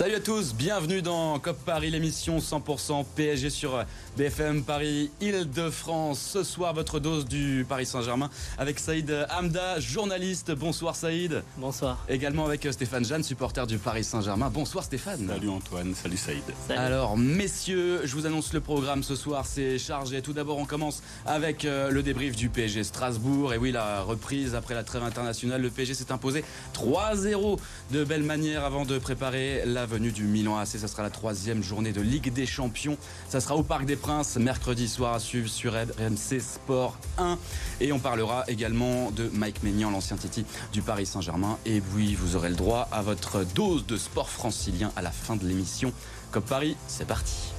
Salut à tous, bienvenue dans COP Paris, l'émission 100% PSG sur BFM Paris Île-de-France. Ce soir, votre dose du Paris Saint-Germain avec Saïd Hamda, journaliste. Bonsoir Saïd. Bonsoir. Également avec Stéphane Jeanne, supporter du Paris Saint-Germain. Bonsoir Stéphane. Salut Antoine, salut Saïd. Alors messieurs, je vous annonce le programme ce soir, c'est chargé. Tout d'abord, on commence avec euh, le débrief du PSG Strasbourg. Et oui, la reprise après la trêve internationale, le PSG s'est imposé 3-0 de belle manière avant de préparer la venue du Milan AC. Ça sera la troisième journée de Ligue des Champions. Ça sera au Parc des Princes, mercredi soir à suivre sur RMC Sport 1. Et on parlera également de Mike Maignan, l'ancien Titi du Paris Saint-Germain. Et oui, vous aurez le droit à votre dose de sport francilien à la fin de l'émission. Comme Paris, c'est parti.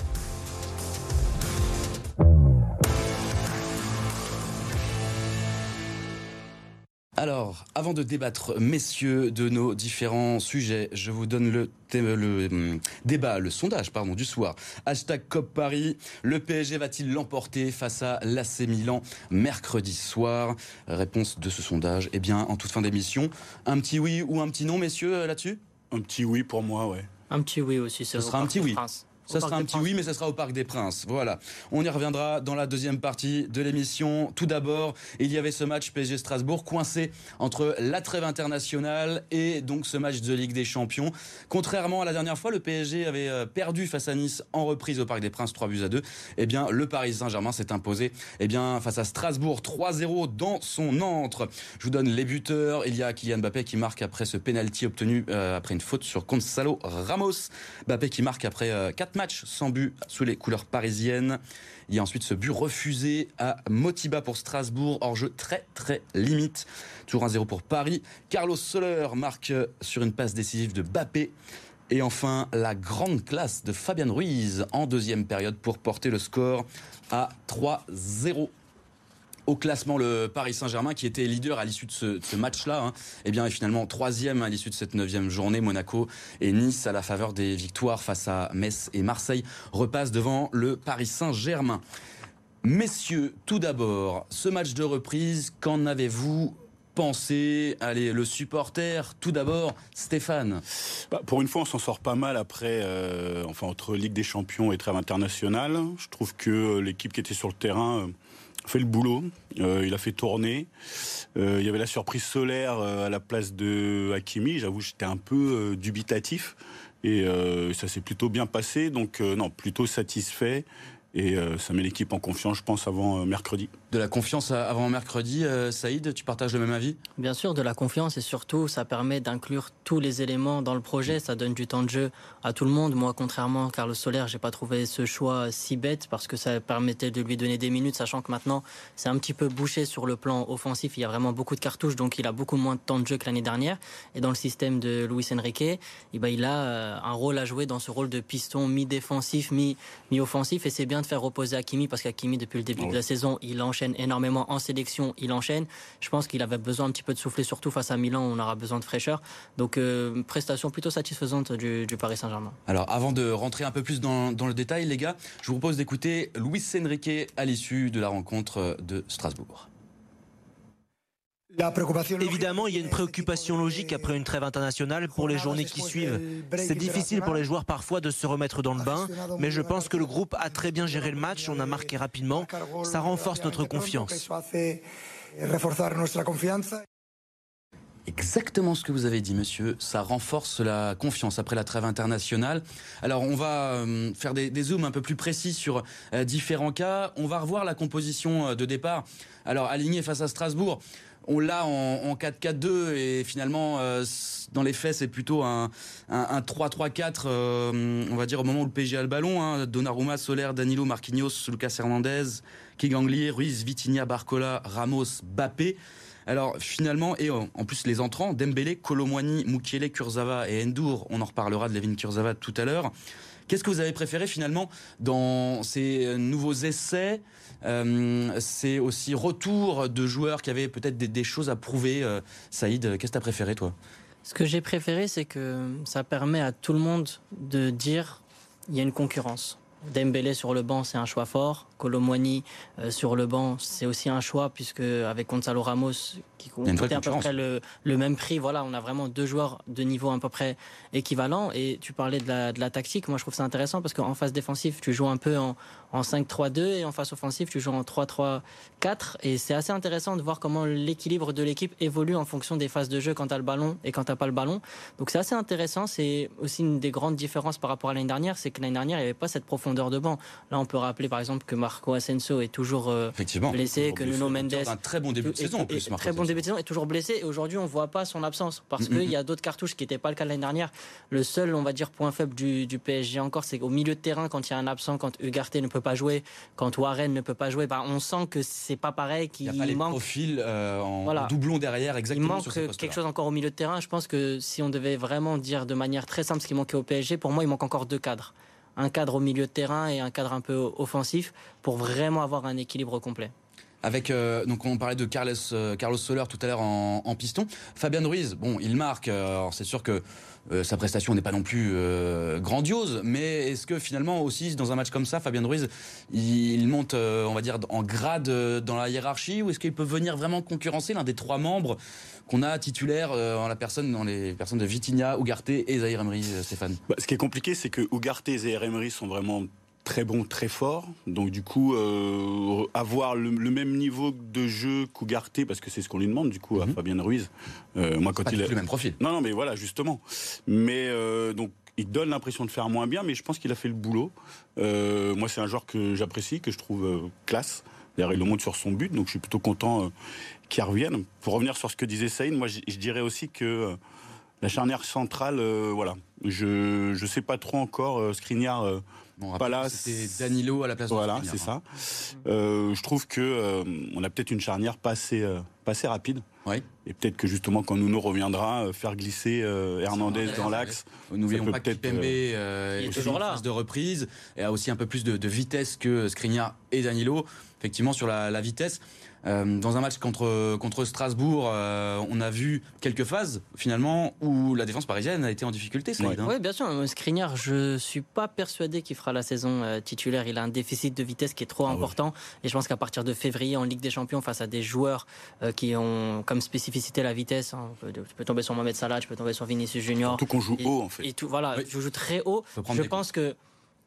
Alors, avant de débattre, messieurs, de nos différents sujets, je vous donne le, le hum, débat, le sondage, pardon, du soir. Hashtag COP Paris. Le PSG va-t-il l'emporter face à l'AC Milan mercredi soir? Réponse de ce sondage. Eh bien, en toute fin d'émission, un petit oui ou un petit non, messieurs, là-dessus? Un petit oui pour moi, ouais. Un petit oui aussi. Ce sera un petit oui. Ça sera un petit oui, mais ça sera au Parc des Princes. Voilà. On y reviendra dans la deuxième partie de l'émission. Tout d'abord, il y avait ce match PSG Strasbourg coincé entre la trêve internationale et donc ce match de Ligue des Champions. Contrairement à la dernière fois, le PSG avait euh, perdu face à Nice en reprise au Parc des Princes 3 buts à 2. Eh bien, le Paris Saint-Germain s'est imposé eh bien, face à Strasbourg 3-0 dans son entre. Je vous donne les buteurs. Il y a Kylian Mbappé qui marque après ce penalty obtenu euh, après une faute sur Gonzalo Ramos. Mbappé qui marque après 4 euh, match sans but sous les couleurs parisiennes. Il y a ensuite ce but refusé à Motiba pour Strasbourg, hors jeu très très limite. Toujours 1-0 pour Paris. Carlos Soler marque sur une passe décisive de Bappé. Et enfin, la grande classe de Fabian Ruiz en deuxième période pour porter le score à 3-0 au classement le Paris Saint-Germain qui était leader à l'issue de ce, match-là. Hein, eh bien, est finalement troisième à l'issue de cette neuvième journée. Monaco et Nice, à la faveur des victoires face à Metz et Marseille, repassent devant le Paris Saint-Germain. Messieurs, tout d'abord, ce match de reprise, qu'en avez-vous pensé? Allez, le supporter, tout d'abord, Stéphane. Bah, pour une fois, on s'en sort pas mal après, euh, enfin entre Ligue des Champions et trêve internationale. Je trouve que l'équipe qui était sur le terrain euh, fait le boulot, euh, il a fait tourner. Euh, il y avait la surprise solaire euh, à la place de Hakimi. J'avoue, j'étais un peu dubitatif et ça s'est plutôt bien passé. Donc non, plutôt satisfait. Et ça met l'équipe en confiance, je pense, avant mercredi. De la confiance avant mercredi, euh, Saïd, tu partages le même avis? Bien sûr, de la confiance et surtout, ça permet d'inclure tous les éléments dans le projet. Ça donne du temps de jeu à tout le monde. Moi, contrairement à Carlos Soler, j'ai pas trouvé ce choix si bête parce que ça permettait de lui donner des minutes, sachant que maintenant, c'est un petit peu bouché sur le plan offensif. Il y a vraiment beaucoup de cartouches, donc il a beaucoup moins de temps de jeu que l'année dernière. Et dans le système de Luis Enrique, eh ben, il a un rôle à jouer dans ce rôle de piston mi-défensif, mi-offensif. Et c'est bien de faire reposer Hakimi parce qu'Hakimi, depuis le début de la saison, il enchaîne énormément en sélection, il enchaîne. Je pense qu'il avait besoin un petit peu de souffler, surtout face à Milan, on aura besoin de fraîcheur. Donc, euh, prestation plutôt satisfaisante du, Paris Saint-Germain. Alors, avant de rentrer un peu plus dans, dans le détail, les gars, je vous propose d'écouter Luis Enrique à l'issue de la rencontre de Strasbourg. Évidemment, il y a une préoccupation logique après une trêve internationale pour les journées qui suivent. C'est difficile pour les joueurs parfois de se remettre dans le bain, mais je pense que le groupe a très bien géré le match, on a marqué rapidement, ça renforce notre confiance. Exactement ce que vous avez dit, monsieur. Ça renforce la confiance après la trêve internationale. Alors, on va euh, faire des, zooms un peu plus précis sur euh, différents cas. On va revoir la composition euh, de départ. Alors, aligné face à Strasbourg on l'a en, 4-4-2 et finalement euh, dans les faits c'est plutôt un, 3-3-4 euh, on va dire au moment où le PSG a le ballon hein, Donnarumma, Soler, Danilo, Marquinhos, Lucas Hernandez, Kiganglier, Ruiz, Vitinha, Barcola, Ramos, Bappé alors finalement, et en plus les entrants, Dembélé, Colomwani, Mukiele, Kurzawa et Endur, on en reparlera de Levin Kurzawa tout à l'heure. Qu'est-ce que vous avez préféré finalement dans ces nouveaux essais euh, c'est aussi retour de joueurs qui avaient peut-être des, choses à prouver. Euh, Saïd, qu'est-ce que tu as préféré toi? Ce que j'ai préféré, c'est que ça permet à tout le monde de dire il y a une concurrence. Dembélé sur le banc, c'est un choix fort. Colomwani euh, sur le banc, c'est aussi un choix puisque avec Gonzalo Ramos qui coûtait à peu près le, même prix, voilà, on a vraiment deux joueurs de niveau à peu près équivalent. Et tu parlais de la, de la tactique, moi je trouve ça intéressant parce qu'en phase défensive, tu joues un peu en, en 5-3-2 et en phase offensive, tu joues en 3-3-4. Et c'est assez intéressant de voir comment l'équilibre de l'équipe évolue en fonction des phases de jeu quand tu as le ballon et quand tu pas le ballon. Donc c'est assez intéressant. C'est aussi une des grandes différences par rapport à l'année dernière, c'est que l'année dernière, il n'y avait pas cette profondeur de banc. Là, on peut rappeler par exemple que Marco Asensio est toujours euh, blessé, que Nuno Mendes. Un très bon début de saison en plus, Très bon début de saison est toujours blessé et aujourd'hui, on voit pas son absence parce qu'il y a d'autres cartouches qui n'étaient pas le cas l'année dernière. Le seul, on va dire, point faible du, du PSG encore, c'est qu'au milieu de terrain, quand il y a un absent, quand Ugarte ne peut pas jouer, quand Warren ne peut pas jouer, bah, on sent que c'est pas pareil. Qu'il il y a pas manque. profil euh, en doublon derrière, exactement. Il manque quelque chose encore au milieu de terrain. Je pense que si on devait vraiment dire de manière très simple ce qui manquait au PSG, pour moi, il manque encore deux cadres. Un cadre au milieu de terrain et un cadre un peu offensif pour vraiment avoir un équilibre complet. Avec euh, donc on parlait de Carlos euh, Carlos Soler tout à l'heure en, en, piston. Fabien Ruiz, bon, il marque. alors c'est sûr que euh, sa prestation n'est pas non plus euh, grandiose, mais est-ce que finalement aussi dans un match comme ça, Fabien Ruiz, il, monte, euh, on va dire, en grade dans la hiérarchie, ou est-ce qu'il peut venir vraiment concurrencer l'un des trois membres qu'on a titulaires en la personne, dans les personnes de Vitinha, Ugarte et Zahir Emery, Stéphane? Bah, Ce qui est compliqué, c'est que Ugarte et Zahir Emery sont vraiment très bon, très fort. Donc du coup, euh, avoir le, même niveau de jeu qu'Ougarté, parce que c'est ce qu'on lui demande du coup à mhm. Fabien Ruiz. Euh, moi, quand il a le même profil. Non, non, mais voilà, justement. Mais euh, donc il donne l'impression de faire moins bien, mais je pense qu'il a fait le boulot. moi, c'est un joueur que j'apprécie, que je trouve classe. D'ailleurs, il le montre sur son but, donc je suis plutôt content qu'il revienne. Pour revenir sur ce que disait Saïd, moi, je, dirais aussi que la charnière centrale, voilà, je ne sais pas trop encore. Skriniar Bon, c'était Danilo à la place de Voilà, c'est ça. Euh, je trouve que euh, on a peut-être une charnière pas assez, euh, pas assez rapide. Oui. Et peut-être que justement quand Nuno reviendra, faire glisser Hernandez dans l'axe. N'oublions pas que Pembe est toujours là. de reprise et a aussi un peu plus de, vitesse que Skriniar et Danilo. Effectivement, sur la, la vitesse. Euh, dans un match contre, contre Strasbourg, euh, on a vu quelques phases finalement où la défense parisienne a été en difficulté. Oui, ouais, bien sûr. Skriniar, je suis pas persuadé qu'il fera la saison euh, titulaire. Il a un déficit de vitesse qui est trop ah important. Et je pense qu'à partir de février, en Ligue des Champions, face à des joueurs qui ont comme spécificité la vitesse, hein, tu peux tomber sur Mohamed Salah, tu peux tomber sur Vinicius Junior. Tout qu'on joue haut en fait. Et tout, voilà, je joue très haut. Je pense que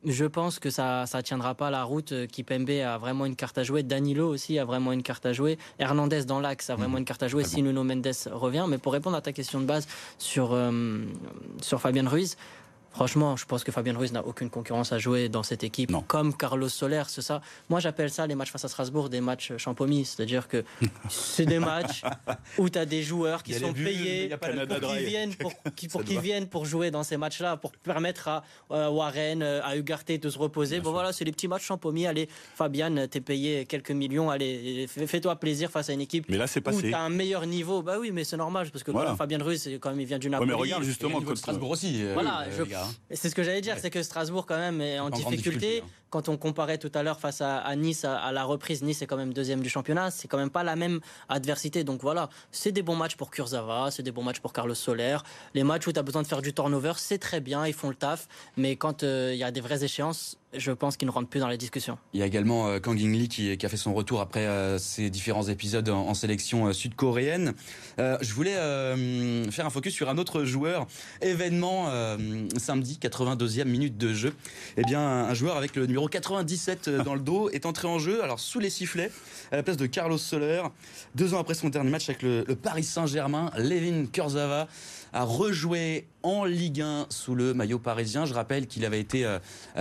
je pense que ça ça tiendra pas la route. Euh, Kipembe a vraiment une carte à jouer. Danilo aussi a vraiment une carte à jouer. Hernandez dans l'axe a vraiment mhm. une carte à jouer si Nuno Mendes revient. Mais pour répondre à ta question de base sur, euh, sur Fabien Ruiz, Franchement, je pense que Fabien Ruiz n'a aucune concurrence à jouer dans cette équipe. Comme Carlos Soler, c'est ça. Moi, j'appelle ça les matchs face à Strasbourg des matchs champomis. C'est-à-dire que c'est des matchs où tu as des joueurs qui sont payés pour qu'ils viennent pour, qui, viennent pour jouer dans ces matchs-là, pour permettre à euh, Warren, euh, à Ugarte de se reposer. bon, voilà, c'est les petits matchs champomis. Allez, Fabien, t'es payé quelques millions. Allez, fais-toi plaisir face à une équipe mais là, c'est passé. où tu as un meilleur niveau. Bah oui, mais c'est normal parce que Fabien Ruiz, quand même, il vient du Napoli. mais regarde justement, Strasbourg aussi. Euh, voilà, c'est ce que j'allais dire, c'est que Strasbourg quand même est en, difficulté. Hein. Quand on comparait tout à l'heure face à, Nice, à, la reprise, Nice est quand même deuxième du championnat. C'est quand même pas la même adversité. Donc voilà, c'est des bons matchs pour Kurzawa, c'est des bons matchs pour Carlos Soler. Les matchs où tu as besoin de faire du turnover, c'est très bien, ils font le taf. Mais quand euh, il y a des vraies échéances, je pense qu'il ne rentre plus dans les discussions. Il y a également euh, Kang In Lee qui, a fait son retour après euh, ces différents épisodes en, sélection euh, sud-coréenne. je voulais faire un focus sur un autre joueur. Événement samedi, 82e minute de jeu. Eh bien, un joueur avec le numéro 97 dans le dos est entré en jeu, alors sous les sifflets, à la place de Carlos Soler. Deux ans après son dernier match avec le, Paris Saint-Germain, Levin Kurzawa a rejoué en Ligue 1 sous le maillot parisien. Je rappelle qu'il avait été euh,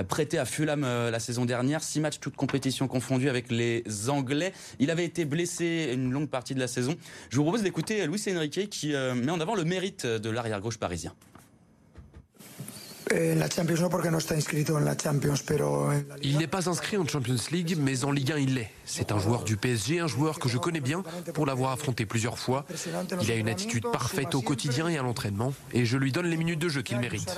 prêté à Fulham euh, la saison dernière, six matchs toutes compétitions confondues avec les Anglais. Il avait été blessé une longue partie de la saison. Je vous propose d'écouter Luis Enrique qui euh, met en avant le mérite de Il n'est pas inscrit en Champions League, mais en Ligue 1 il l'est. C'est un joueur du PSG, un joueur que je connais bien pour l'avoir affronté plusieurs fois. Il a une attitude parfaite au quotidien et à l'entraînement, et je lui donne les minutes de jeu qu'il mérite.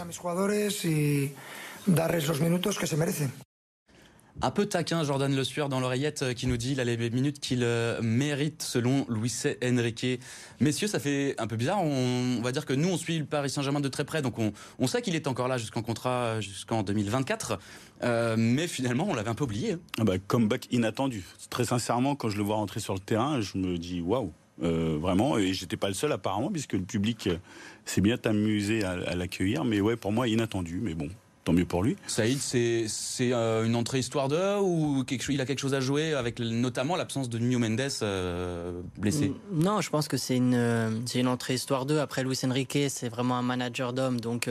Un peu taquin, Jordan Le Sueur dans l'oreillette euh, qui nous dit a les minutes qu'il euh, mérite selon Luis Enrique. Messieurs, ça fait un peu bizarre. On, va dire que nous, on suit le Paris Saint-Germain de très près, donc on, sait qu'il est encore là jusqu'en contrat jusqu'en 2024. Euh, mais finalement, on l'avait un peu oublié. Hein. Ah bah, comeback inattendu. Très sincèrement, quand je le vois rentrer sur le terrain, je me dis waouh. vraiment, et j'étais pas le seul apparemment, puisque le public s'est bien amusé à, à l'accueillir. Mais ouais, pour moi, inattendu. Mais bon, tant mieux pour lui. Saïd, c'est euh, une entrée histoire de ou quelque, il a quelque chose à jouer avec notamment l'absence de Nuno Mendes euh, blessé? Non, je pense que c'est une, euh, une entrée histoire 2. Après, Luis Enrique, c'est vraiment un manager d'homme, donc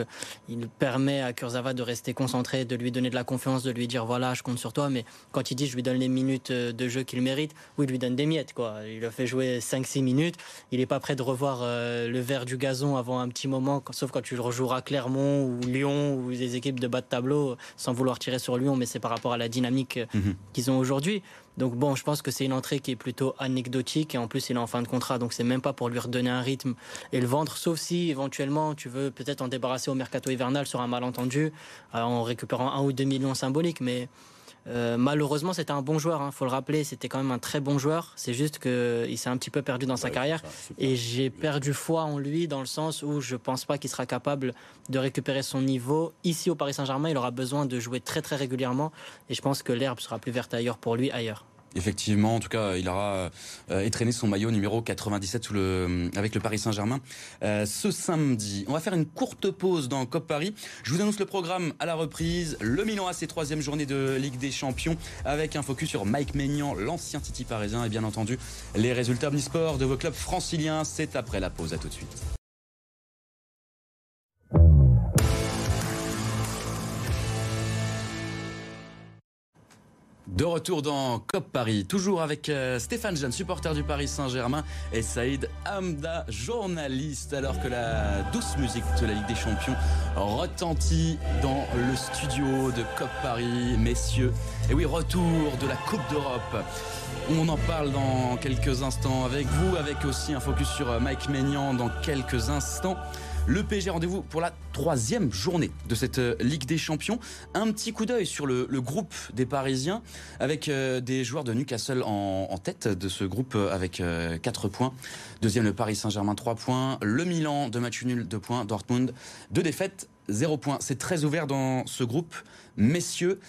il permet à Kurzawa de rester concentré, de lui donner de la confiance, de lui dire voilà, je compte sur toi. Mais quand il dit je lui donne les minutes de jeu qu'il mérite, oui, il lui donne des miettes. Quoi. Il le fait jouer 5-6 minutes. Il n'est pas prêt de revoir le vert du gazon avant un petit moment, sauf quand tu le rejoueras Clermont ou Lyon ou des équipes de bas de tableau, sans vouloir tirer sur Lyon, mais c'est par rapport à la dynamique euh, mhm. qu'ils ont aujourd'hui. Donc bon, je pense que c'est une entrée qui est plutôt anecdotique et en plus il est en fin de contrat, donc c'est même pas pour lui redonner un rythme et le vendre, sauf si éventuellement tu veux peut-être en débarrasser au mercato hivernal sur un malentendu euh, en récupérant un ou deux millions symboliques, mais euh, malheureusement, c'était un bon joueur. Il hein, faut le rappeler, c'était quand même un très bon joueur. C'est juste qu'il s'est un petit peu perdu dans sa carrière. et j'ai perdu foi en lui dans le sens où je pense pas qu'il sera capable de récupérer son niveau. Ici au Paris Saint-Germain, il aura besoin de jouer très très régulièrement. Et je pense que l'herbe sera plus verte ailleurs pour lui ailleurs. Effectivement, en tout cas, il aura euh, étraîné son maillot numéro 97 sous le, euh, avec le Paris Saint-Germain euh, ce samedi. On va faire une courte pause dans COP Paris. Je vous annonce le programme à la reprise. Le Milan a ses troisième journée de Ligue des Champions avec un focus sur Mike Maignan, l'ancien Titi parisien et bien entendu les résultats omnisports de vos clubs franciliens. C'est après la pause. À tout de suite. De retour dans COP Paris, toujours avec euh, Stéphane Jeanne, supporter du Paris Saint-Germain, et Saïd Hamda, journaliste, alors que la douce musique de la Ligue des Champions retentit dans le studio de COP Paris. Messieurs, et oui, retour de la Coupe d'Europe. On en parle dans quelques instants avec vous, avec aussi un focus sur euh, Mike Maignan dans quelques instants. Le PSG rendez-vous pour la troisième journée de cette euh, Ligue des Champions. Un petit coup d'œil sur le, groupe des Parisiens avec euh, des joueurs de Newcastle en, tête de ce groupe euh, avec 4 points. Deuxième le Paris Saint-Germain 3 points. Le Milan de match nul 2 points. Dortmund 2 défaites 0 points. C'est très ouvert dans ce groupe. Messieurs,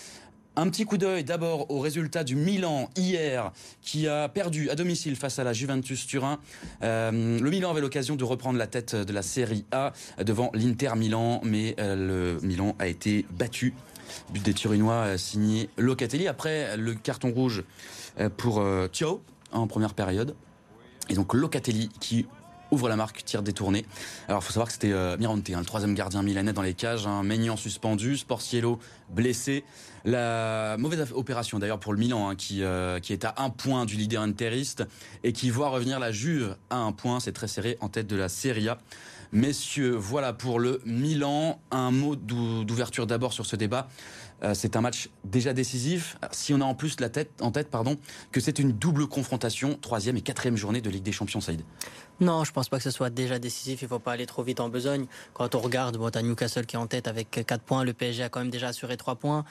un petit coup d'œil d'abord au résultat du Milan hier, qui a perdu à domicile face à la Juventus Turin. Euh, le Milan avait l'occasion de reprendre la tête de la Série A devant l'Inter Milan, mais euh, le Milan a été battu. But des Turinois euh, signé Locatelli après le carton rouge pour Thio en première période. Et donc Locatelli qui ouvre la marque, tir détourné. Alors il faut savoir que c'était Mirante, hein, le troisième gardien milanais dans les cages, un Maignan suspendu, Sportiello blessé. La mauvaise opération d'ailleurs pour le Milan, hein, qui, euh, qui est à un point du leader interiste et qui voit revenir la Juve à un point. C'est très serré en tête de la Serie A. Messieurs, voilà pour le Milan. Un mot d'ouverture d'abord sur ce débat. Euh, c'est un match déjà décisif. Si on a en plus la tête, en tête pardon, que c'est une double confrontation, troisième et quatrième journée de Ligue des Champions, Saïd. Non, je pense pas que ce soit déjà décisif. Il faut pas aller trop vite en besogne. Quand on regarde, bon, as Newcastle qui est en tête avec 4 points. Le PSG a quand même déjà assuré 3 points.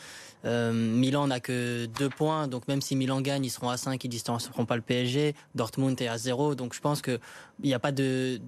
Euh, Milan n'a que 2 points. Donc même si Milan gagne, ils seront à 5, ils distanceront pas le PSG. Dortmund est à 0. Donc je pense qu'il n'y a pas de,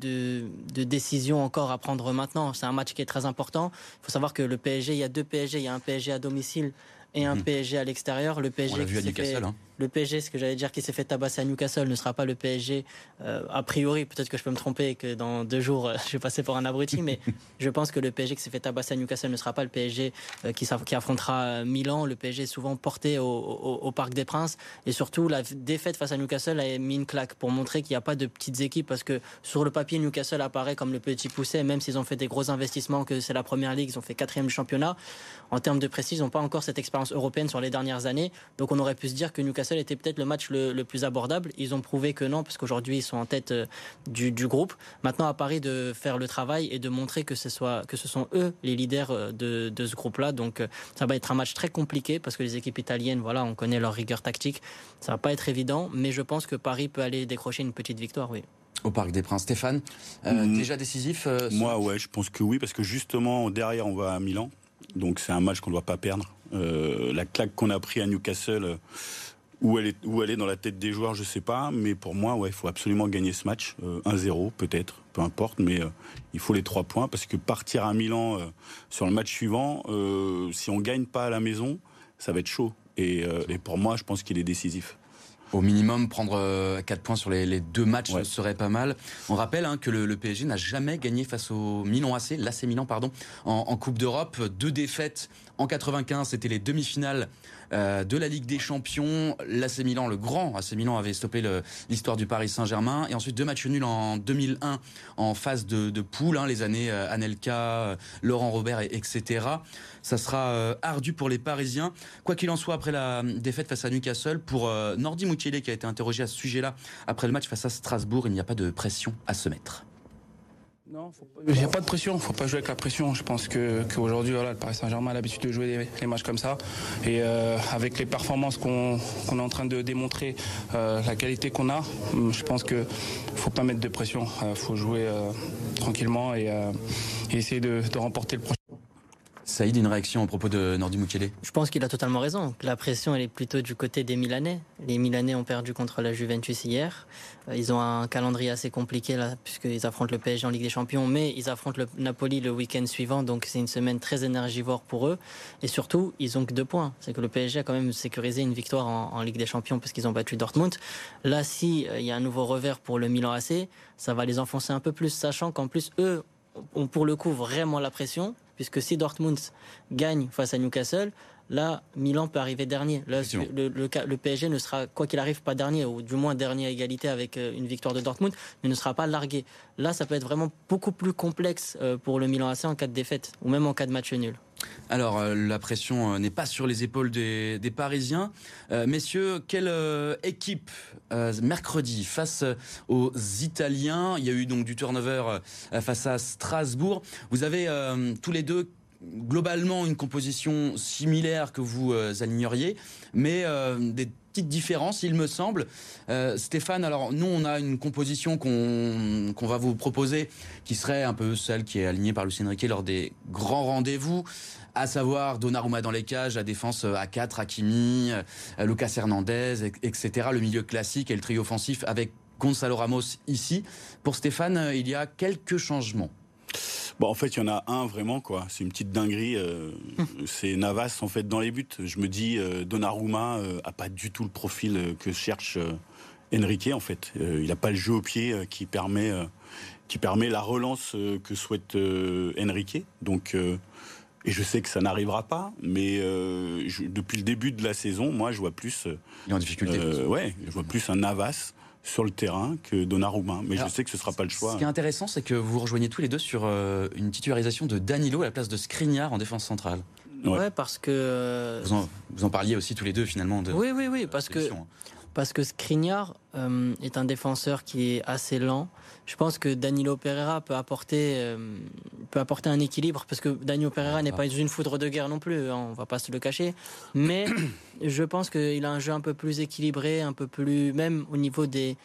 décision encore à prendre maintenant. C'est un match qui est très important. Il faut savoir que le PSG, il y a deux PSG. Il y a un PSG à domicile et un mhm. PSG à l'extérieur. Le PSG, vu à hein. Le PSG, ce que j'allais dire, qui s'est fait tabasser à Newcastle, ne sera pas le PSG euh, a priori. Peut-être que je peux me tromper et que dans deux jours, euh, je vais passer pour un abruti, mais je pense que le PSG qui s'est fait tabasser à Newcastle ne sera pas le PSG euh, qui, qui, affrontera Milan. Le PSG est souvent porté au, Parc des Princes et surtout la défaite face à Newcastle a mis une claque pour montrer qu'il n'y a pas de petites équipes parce que sur le papier Newcastle apparaît comme le petit poussé, même s'ils ont fait des gros investissements, que c'est la première ligue, ils ont fait quatrième du championnat. En termes de précis, ils n'ont pas encore cette expérience européenne sur les dernières années. Donc on aurait pu se dire que Newcastle était peut-être le match le, plus abordable. Ils ont prouvé que non, parce qu'aujourd'hui ils sont en tête euh, du, groupe. Maintenant à Paris de faire le travail et de montrer que ce, soit, que ce sont eux les leaders euh, de, ce groupe-là. Donc euh, ça va être un match très compliqué parce que les équipes italiennes, voilà, on connaît leur rigueur tactique. Ça va pas être évident, mais je pense que Paris peut aller décrocher une petite victoire, oui au Parc des Princes. Stéphane, mm. déjà décisif Moi, ouais, je pense que oui, parce que justement, derrière, on va à Milan. Donc c'est un match qu'on ne doit pas perdre. la claque qu'on a pris à Newcastle, où elle, est, où elle est dans la tête des joueurs, je ne sais pas. Mais pour moi, ouais, il faut absolument gagner ce match. 1-0 peut-être, peu importe. Mais il faut les trois points parce que partir à Milan sur le match suivant, si on ne gagne pas à la maison, ça va être chaud. Et, et pour moi, je pense qu'il est décisif. Au minimum, prendre 4 euh, points sur les, deux matchs serait pas mal. On rappelle hein, que le, PSG n'a jamais gagné face au Milan AC, l'AC Milan, pardon, en, en Coupe d'Europe. Deux défaites en 95, c'était les demi-finales euh, de la Ligue des Champions. L'AC Milan, le grand AC Milan, avait stoppé l'histoire du Paris Saint-Germain. Et ensuite deux matchs nuls en 2001 en phase de, de poule, hein, les années euh, Anelka, euh, Laurent Robert, etc. Ça sera ardu pour les Parisiens. Quoi qu'il en soit, après la défaite face à Newcastle, pour Nordi Mukiele qui a été interrogé à ce sujet-là après le match face à Strasbourg, il n'y a pas de pression à se mettre. Non, il n'y a pas de pression, il ne faut pas jouer avec la pression. Je pense qu'aujourd'hui, voilà, le Paris Saint-Germain a l'habitude de jouer des, matchs comme ça. Et euh, avec les performances qu'on est en train de démontrer, euh, la qualité qu'on a, je pense qu'il ne faut pas mettre de pression. Il faut jouer euh, tranquillement et, essayer de, de remporter le prochain. Saïd, une réaction au propos de Nordi Mukiele? Je pense qu'il a totalement raison. La pression, elle est plutôt du côté des Milanais. Les Milanais ont perdu contre la Juventus hier. Euh, ils ont un calendrier assez compliqué là, puisqu'ils affrontent le PSG en Ligue des Champions, mais ils affrontent le Napoli le week-end suivant, donc c'est une semaine très énergivore pour eux. Et surtout, ils ont que deux points. C'est que le PSG a quand même sécurisé une victoire en, Ligue des Champions parce qu'ils ont battu Dortmund. Là, si euh, il y a un nouveau revers pour le Milan AC, ça va les enfoncer un peu plus, sachant qu'en plus eux ont pour le coup vraiment la pression puisque si Dortmund gagne face à Newcastle, là, Milan peut arriver dernier. le, PSG ne sera, quoi qu'il arrive, pas dernier, ou du moins dernier à égalité avec euh, une victoire de Dortmund, mais ne sera pas largué. Là, ça peut être vraiment beaucoup plus complexe euh, pour le Milan AC en cas de défaite, ou même en cas de match nul. Alors, euh, la pression n'est pas sur les épaules des, Parisiens. messieurs, quelle équipe mercredi face aux Italiens? Il y a eu donc du turnover face à Strasbourg. Vous avez tous les deux globalement une composition similaire que vous euh, aligneriez, mais euh, des petites différences, il me semble. Euh, Stéphane, alors nous, on a une composition qu'on va vous proposer qui serait un peu celle qui est alignée par Lucien Riquet lors des grands rendez-vous à savoir Donnarumma dans les cages, la défense à 4, Hakimi, Lucas Hernandez, etc. Le milieu classique et le trio offensif avec Gonzalo Ramos ici. Pour Stéphane, il y a quelques changements. Bon, en fait, il y en a un vraiment, quoi. C'est une petite dinguerie. Euh, c'est Navas, en fait, dans les buts. Je me dis, euh, Donnarumma euh, a pas du tout le profil que cherche Enrique, en fait. il n'a pas le jeu au pied qui permet, qui permet la relance que souhaite Enrique. Donc, et je sais que ça n'arrivera pas, mais depuis le début de la saison, moi, je vois plus. il est en difficulté. ouais, je vois plus un Navas sur le terrain que Donnarumma. Mais je sais que ce ne sera pas le choix. Ce qui est intéressant, c'est que vous rejoignez tous les deux sur euh, une titularisation de Danilo à la place de Skriniar en défense centrale. Ouais, parce que. Euh, vous en, parliez aussi tous les deux finalement. De, oui, oui, oui, parce que. Parce que Skriniar euh, est un défenseur qui est assez lent. Je pense que Danilo Pereira peut apporter, euh, peut apporter un équilibre, parce que Danilo Pereira n'est pas une foudre de guerre non plus, hein, on va pas se le cacher. Mais je pense qu'il a un jeu un peu plus équilibré, un peu plus, même au niveau des,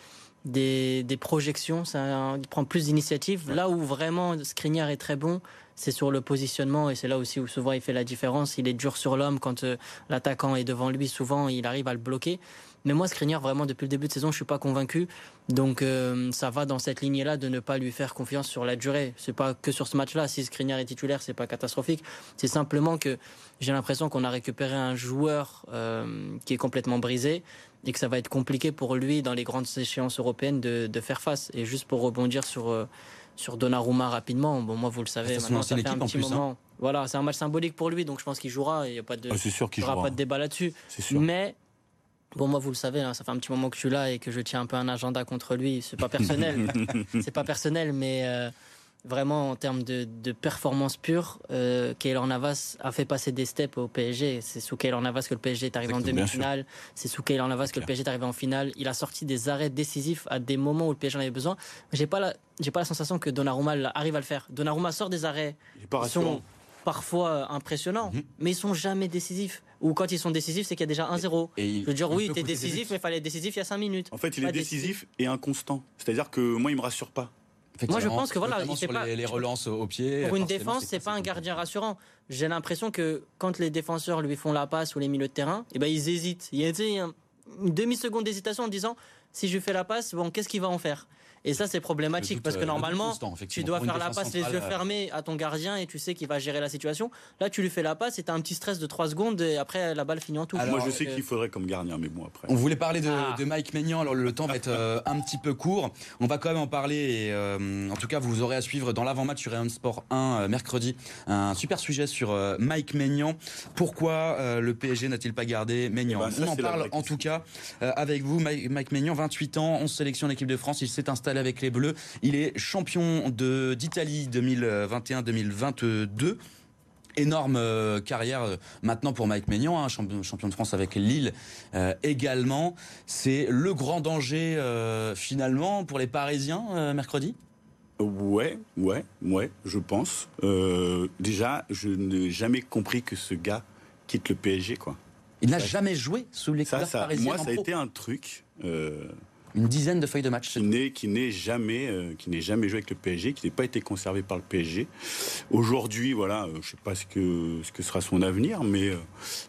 des, des projections, ça, il prend plus d'initiative. Là où vraiment Skriniar est très bon, c'est sur le positionnement et c'est là aussi où souvent il fait la différence. Il est dur sur l'homme quand euh, l'attaquant est devant lui. Souvent, il arrive à le bloquer. Mais moi, Skriniar, vraiment, depuis le début de saison, je suis pas convaincu. Donc, euh, ça va dans cette lignée-là de ne pas lui faire confiance sur la durée. C'est pas que sur ce match-là. Si Skriniar est titulaire, c'est pas catastrophique. C'est simplement que j'ai l'impression qu'on a récupéré un joueur euh, qui est complètement brisé et que ça va être compliqué pour lui dans les grandes échéances européennes de, de faire face. Et juste pour rebondir sur euh, sur Donnarumma rapidement, bon moi vous le savez, maintenant ça fait un petit hein. moment. Voilà, c'est un match symbolique pour lui, donc je pense qu'il jouera. Il n'y a pas de, ah, sûr qu'il aura pas de débat là-dessus. Mais Bon, moi, vous le savez, hein, ça fait un petit moment que je suis là et que je tiens un peu un agenda contre lui. C'est pas personnel, c'est pas personnel, mais euh, vraiment en termes de, de performance pure, euh, Keylor Navas a fait passer des steps au PSG. C'est sous Keylor Navas que le PSG est arrivé en demi-finale. C'est sous Keylor Navas que le PSG est arrivé en finale. Il a sorti des arrêts décisifs à des moments où le PSG en avait besoin. J'ai pas la, j'ai pas la sensation que Donnarumma arrive à le faire. Donnarumma sort des arrêts. Il pas sont parfois impressionnants, mhm. mais ils sont jamais décisifs ou quand ils sont décisifs, c'est qu'il y a déjà 1-0. Je veux dire, oui, tu es décisif, mais il fallait être décisif il y a 5 minutes. En fait, il est décisif et inconstant. C'est-à-dire que moi, il me rassure pas. Moi, je pense que voilà, il fait pas, les, relances au pied. Pour une défense, c'est pas un gardien rassurant. J'ai l'impression que quand les défenseurs lui font la passe ou les milieux de terrain, eh ben ils hésitent. Il y a une demi seconde d'hésitation en disant si je lui fais la passe, bon, qu'est-ce qu'il va en faire? Et ça, c'est problématique parce que euh, normalement, tu dois faire la passe les yeux fermés à ton gardien et tu sais qu'il va gérer la situation. Là, tu lui fais la passe et tu as un petit stress de 3 secondes et après, la balle finit en tout. moi, je sais qu'il faudrait comme gardien, mais bon, après. On voulait parler de, ah. Mike Maignan. Alors, le temps va être euh, un petit peu court. On va quand même en parler. Et, euh, en tout cas, vous aurez à suivre dans l'avant-match sur Rayon Sport 1 mercredi un super sujet sur Mike Maignan. Pourquoi le PSG n'a-t-il pas gardé Maignan? Eh ben, On en parle en tout cas avec vous. Mike, Mike Maignan, 28 ans, 11 sélections d'équipe de France. Il s'est installé avec les Bleus. Il est champion d'Italie 2021-2022 énorme euh, carrière euh, maintenant pour Mike Maignan, hein, champion, de France avec Lille euh, également. C'est le grand danger finalement pour les Parisiens mercredi? Ouais, ouais, ouais, je pense. déjà, je n'ai jamais compris que ce gars quitte le PSG, quoi. Il n'a jamais joué sous les couleurs Moi, ça a été un truc une dizaine de feuilles de match. Qui n'est jamais, euh, qui n'est jamais joué avec le PSG, qui n'est pas été conservé par le PSG. Aujourd'hui, voilà, euh, je sais pas ce que ce que sera son avenir, mais euh,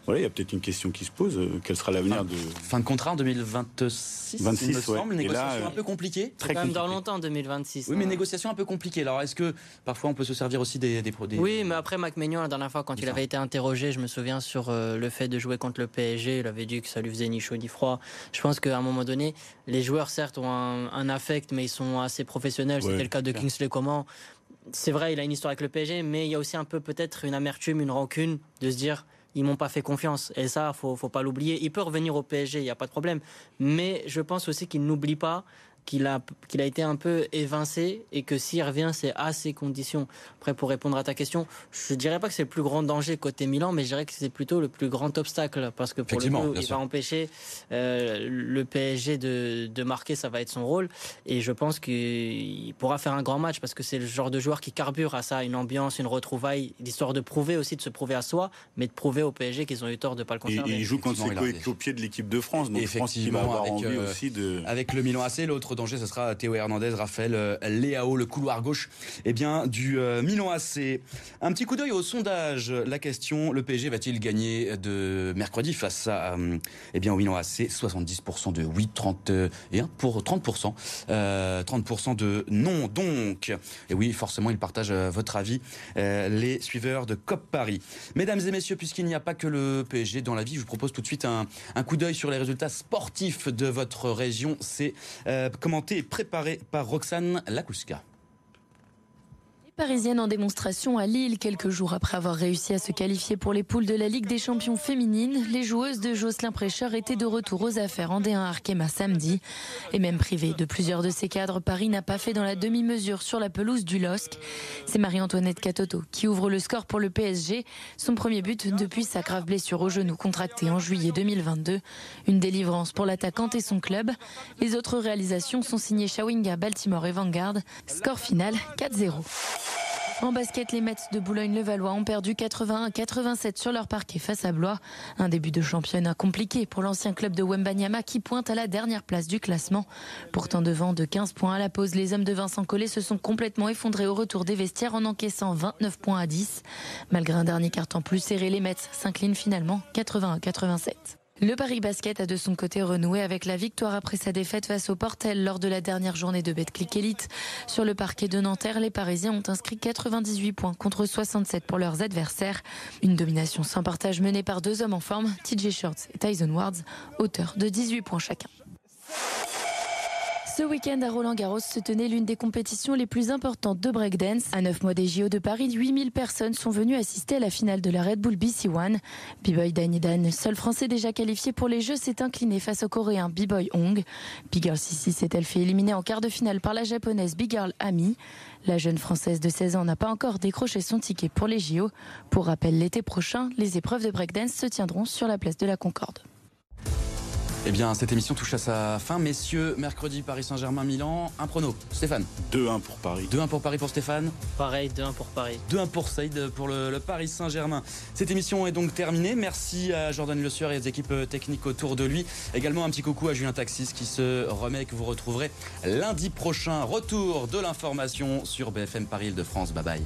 voilà, il y a peut-être une question qui se pose. quel sera l'avenir de fin de contrat en 2026 26, il me semble. Négociation un peu compliquée. Très quand même dans longtemps, 2026. Oui, mais négociation un peu compliquée. Alors, est-ce que parfois on peut se servir aussi des, des produits Oui, mais après Mac Maignan, la dernière fois, quand il avait été interrogé, je me souviens sur le fait de jouer contre le PSG, il avait dit que ça lui faisait ni chaud ni froid. Je pense qu'à un moment donné, les joueurs joueurs, certes, ont un, affect, mais ils sont assez professionnels. C'était le cas de Kingsley Coman. C'est vrai, il a une histoire avec le PSG, mais il y a aussi un peu peut-être une amertume, une rancune de se dire ils m'ont pas fait confiance. Et ça, faut, faut pas l'oublier. Il peut revenir au PSG, il n'y a pas de problème. Mais je pense aussi qu'il n'oublie pas qu'il a, qu'il a été un peu évincé et que s'il revient, c'est à ses conditions. Après, pour répondre à ta question, je dirais pas que c'est le plus grand danger côté Milan, mais je dirais que c'est plutôt le plus grand obstacle parce que pour le coup, il va empêcher euh, le PSG de, de, marquer, ça va être son rôle. Et je pense qu'il pourra faire un grand match parce que c'est le genre de joueur qui carbure à ça, une ambiance, une retrouvaille, l'histoire de prouver aussi, de se prouver à soi, mais de prouver au PSG qu'ils ont eu tort de pas le conserver. Et, il joue contre ses coéquipiers de l'équipe de France, donc je pense qu'il va avoir envie euh, aussi de. Avec le Milan AC, l'autre danger, ce sera Théo Hernandez, Raphaël euh, Léao, le couloir gauche eh bien, du euh, Milan AC. Un petit coup d'œil au sondage. La question, le PSG va-t-il gagner de mercredi face à eh bien, au Milan AC 70% de oui, 31 pour 30%. 30% de non. Donc, et oui, forcément, il partage euh, votre avis, les suiveurs de COP Paris. Mesdames et messieurs, puisqu'il n'y a pas que le PSG dans la vie, je vous propose tout de suite un, un coup d'œil sur les résultats sportifs de votre région. C'est commenté préparé par Roxane Lakouska. Parisienne en démonstration à Lille, quelques jours après avoir réussi à se qualifier pour les poules de la Ligue des champions féminines, les joueuses de Jocelyn Prêcheur étaient de retour aux affaires en D1 Arkema samedi. Et même privé de plusieurs de ses cadres, Paris n'a pas fait dans la demi-mesure sur la pelouse du LOSC. C'est Marie-Antoinette Catoto qui ouvre le score pour le PSG, son premier but depuis sa grave blessure au genou contractée en juillet 2022. Une délivrance pour l'attaquante et son club. Les autres réalisations sont signées Shawinga, Baltimore et Vanguard. Score final 4-0. En basket, les Mets de Boulogne-le-Valois ont perdu 81-87 sur leur parquet face à Blois. Un début de championnat compliqué pour l'ancien club de Wembanyama qui pointe à la dernière place du classement. Pourtant devant de 15 points à la pause, les hommes de Vincent Collet se sont complètement effondrés au retour des vestiaires en encaissant 29 points à 10. Malgré un dernier carton plus serré, les Mets s'inclinent finalement 81-87. Le Paris Basket a de son côté renoué avec la victoire après sa défaite face au Portel lors de la dernière journée de Betclic Elite. Sur le parquet de Nanterre, les Parisiens ont inscrit 98 points contre 67 pour leurs adversaires. Une domination sans partage menée par deux hommes en forme, TJ Shorts et Tyson Wards, auteurs de 18 points chacun. Ce week-end à Roland-Garros se tenait l'une des compétitions les plus importantes de breakdance. À 9 mois des JO de Paris, 8000 personnes sont venues assister à la finale de la Red Bull BC One. B-Boy Dan, seul français déjà qualifié pour les Jeux, s'est incliné face au coréen B-Boy Hong. Big Girl Sissi s'est-elle fait éliminer en quart de finale par la japonaise Big Girl Ami. La jeune française de 16 ans n'a pas encore décroché son ticket pour les JO. Pour rappel, l'été prochain, les épreuves de breakdance se tiendront sur la place de la Concorde. Eh bien, cette émission touche à sa fin. Messieurs, mercredi, Paris Saint-Germain-Milan. Un prono. Stéphane 2-1 pour Paris. 2-1 pour Paris pour Stéphane Pareil, 2-1 pour Paris. 2-1 pour Saïd pour le, le Paris Saint-Germain. Cette émission est donc terminée. Merci à Jordan Le Sueur et aux équipes techniques autour de lui. Également un petit coucou à Julien Taxis qui se remet et que vous retrouverez lundi prochain. Retour de l'information sur BFM Paris de France. Bye bye.